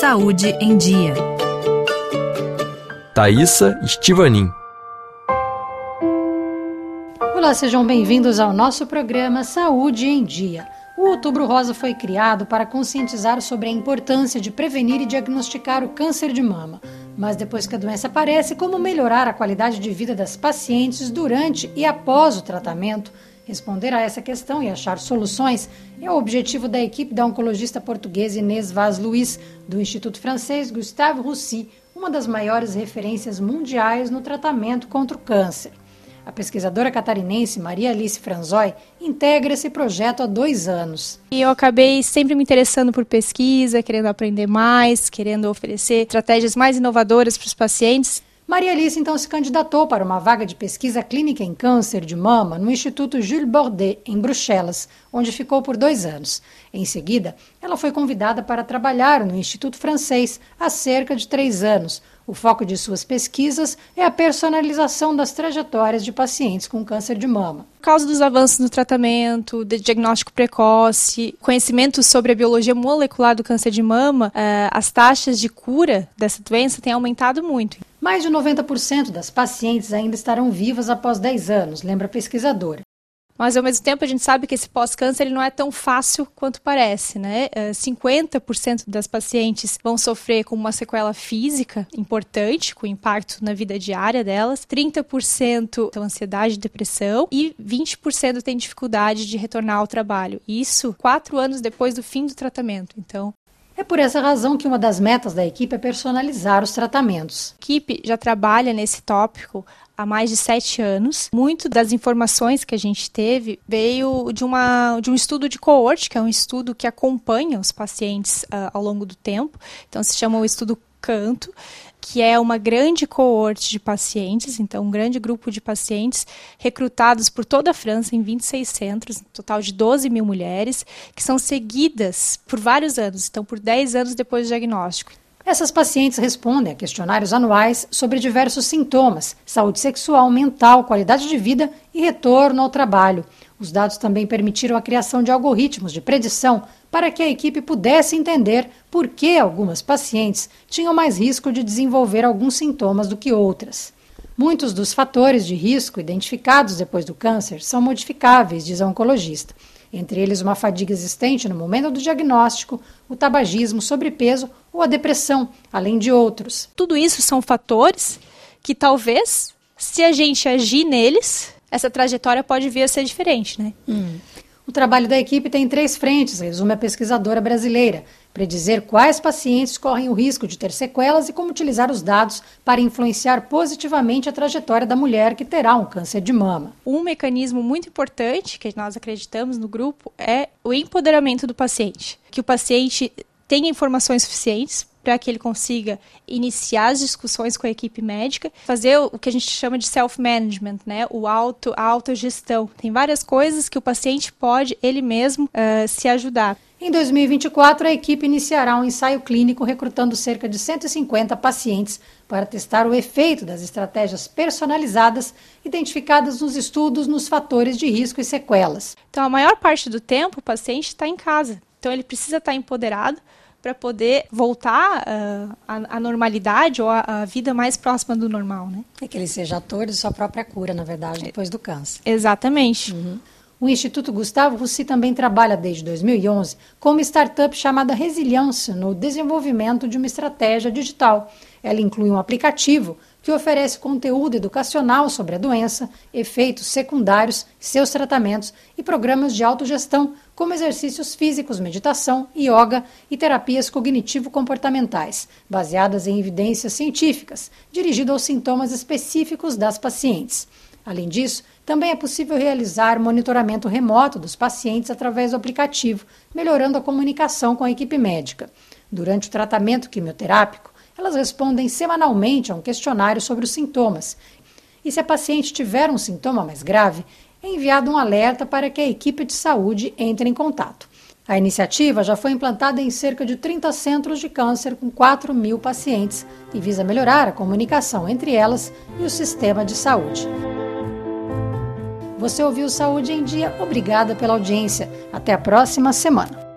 Saúde em Dia. Thaisa Estivanin. Olá, sejam bem-vindos ao nosso programa Saúde em Dia. O Outubro Rosa foi criado para conscientizar sobre a importância de prevenir e diagnosticar o câncer de mama. Mas depois que a doença aparece, como melhorar a qualidade de vida das pacientes durante e após o tratamento? Responder a essa questão e achar soluções é o objetivo da equipe da oncologista portuguesa Inês Vaz Luiz, do Instituto Francês Gustave Roussy, uma das maiores referências mundiais no tratamento contra o câncer. A pesquisadora catarinense Maria Alice Franzói integra esse projeto há dois anos. E eu acabei sempre me interessando por pesquisa, querendo aprender mais, querendo oferecer estratégias mais inovadoras para os pacientes. Maria Alice então se candidatou para uma vaga de pesquisa clínica em câncer de mama no Instituto Jules Bordet, em Bruxelas, onde ficou por dois anos. Em seguida, ela foi convidada para trabalhar no Instituto Francês há cerca de três anos. O foco de suas pesquisas é a personalização das trajetórias de pacientes com câncer de mama. Por causa dos avanços no tratamento, de diagnóstico precoce, conhecimento sobre a biologia molecular do câncer de mama, eh, as taxas de cura dessa doença têm aumentado muito. Mais de 90% das pacientes ainda estarão vivas após 10 anos, lembra a pesquisadora. Mas ao mesmo tempo a gente sabe que esse pós-câncer não é tão fácil quanto parece, né? 50% das pacientes vão sofrer com uma sequela física importante, com impacto na vida diária delas, 30% tem ansiedade e depressão e 20% tem dificuldade de retornar ao trabalho. Isso quatro anos depois do fim do tratamento. Então, é por essa razão que uma das metas da equipe é personalizar os tratamentos. A equipe já trabalha nesse tópico há mais de sete anos. Muito das informações que a gente teve veio de, uma, de um estudo de coorte, que é um estudo que acompanha os pacientes uh, ao longo do tempo. Então, se chama o estudo Canto que é uma grande coorte de pacientes, então um grande grupo de pacientes recrutados por toda a França em 26 centros, um total de 12 mil mulheres, que são seguidas por vários anos, então por 10 anos depois do diagnóstico. Essas pacientes respondem a questionários anuais sobre diversos sintomas, saúde sexual, mental, qualidade de vida e retorno ao trabalho. Os dados também permitiram a criação de algoritmos de predição para que a equipe pudesse entender por que algumas pacientes tinham mais risco de desenvolver alguns sintomas do que outras. Muitos dos fatores de risco identificados depois do câncer são modificáveis, diz a oncologista. Entre eles, uma fadiga existente no momento do diagnóstico, o tabagismo, sobrepeso ou a depressão, além de outros. Tudo isso são fatores que talvez, se a gente agir neles, essa trajetória pode vir a ser diferente, né? Hum. O trabalho da equipe tem três frentes, resume a pesquisadora brasileira: predizer quais pacientes correm o risco de ter sequelas e como utilizar os dados para influenciar positivamente a trajetória da mulher que terá um câncer de mama. Um mecanismo muito importante que nós acreditamos no grupo é o empoderamento do paciente, que o paciente tenha informações suficientes para que ele consiga iniciar as discussões com a equipe médica, fazer o que a gente chama de self-management, né? O auto, a autogestão. Tem várias coisas que o paciente pode ele mesmo uh, se ajudar. Em 2024, a equipe iniciará um ensaio clínico recrutando cerca de 150 pacientes para testar o efeito das estratégias personalizadas identificadas nos estudos nos fatores de risco e sequelas. Então, a maior parte do tempo, o paciente está em casa. Então, ele precisa estar empoderado para poder voltar uh, à, à, normalidade ou à, vida mais próxima do normal, né? É que ele seja ator de sua própria cura, na verdade, depois do câncer. Exatamente. Uhum. O Instituto Gustavo Russi também trabalha desde 2011 com uma startup chamada Resiliência no desenvolvimento de uma estratégia digital. Ela inclui um aplicativo que oferece conteúdo educacional sobre a doença, efeitos secundários, seus tratamentos e programas de autogestão, como exercícios físicos, meditação, yoga e terapias cognitivo-comportamentais, baseadas em evidências científicas, dirigido aos sintomas específicos das pacientes. Além disso, também é possível realizar monitoramento remoto dos pacientes através do aplicativo, melhorando a comunicação com a equipe médica. Durante o tratamento quimioterápico, elas respondem semanalmente a um questionário sobre os sintomas. E se a paciente tiver um sintoma mais grave, é enviado um alerta para que a equipe de saúde entre em contato. A iniciativa já foi implantada em cerca de 30 centros de câncer com 4 mil pacientes e visa melhorar a comunicação entre elas e o sistema de saúde. Você ouviu Saúde em Dia? Obrigada pela audiência. Até a próxima semana.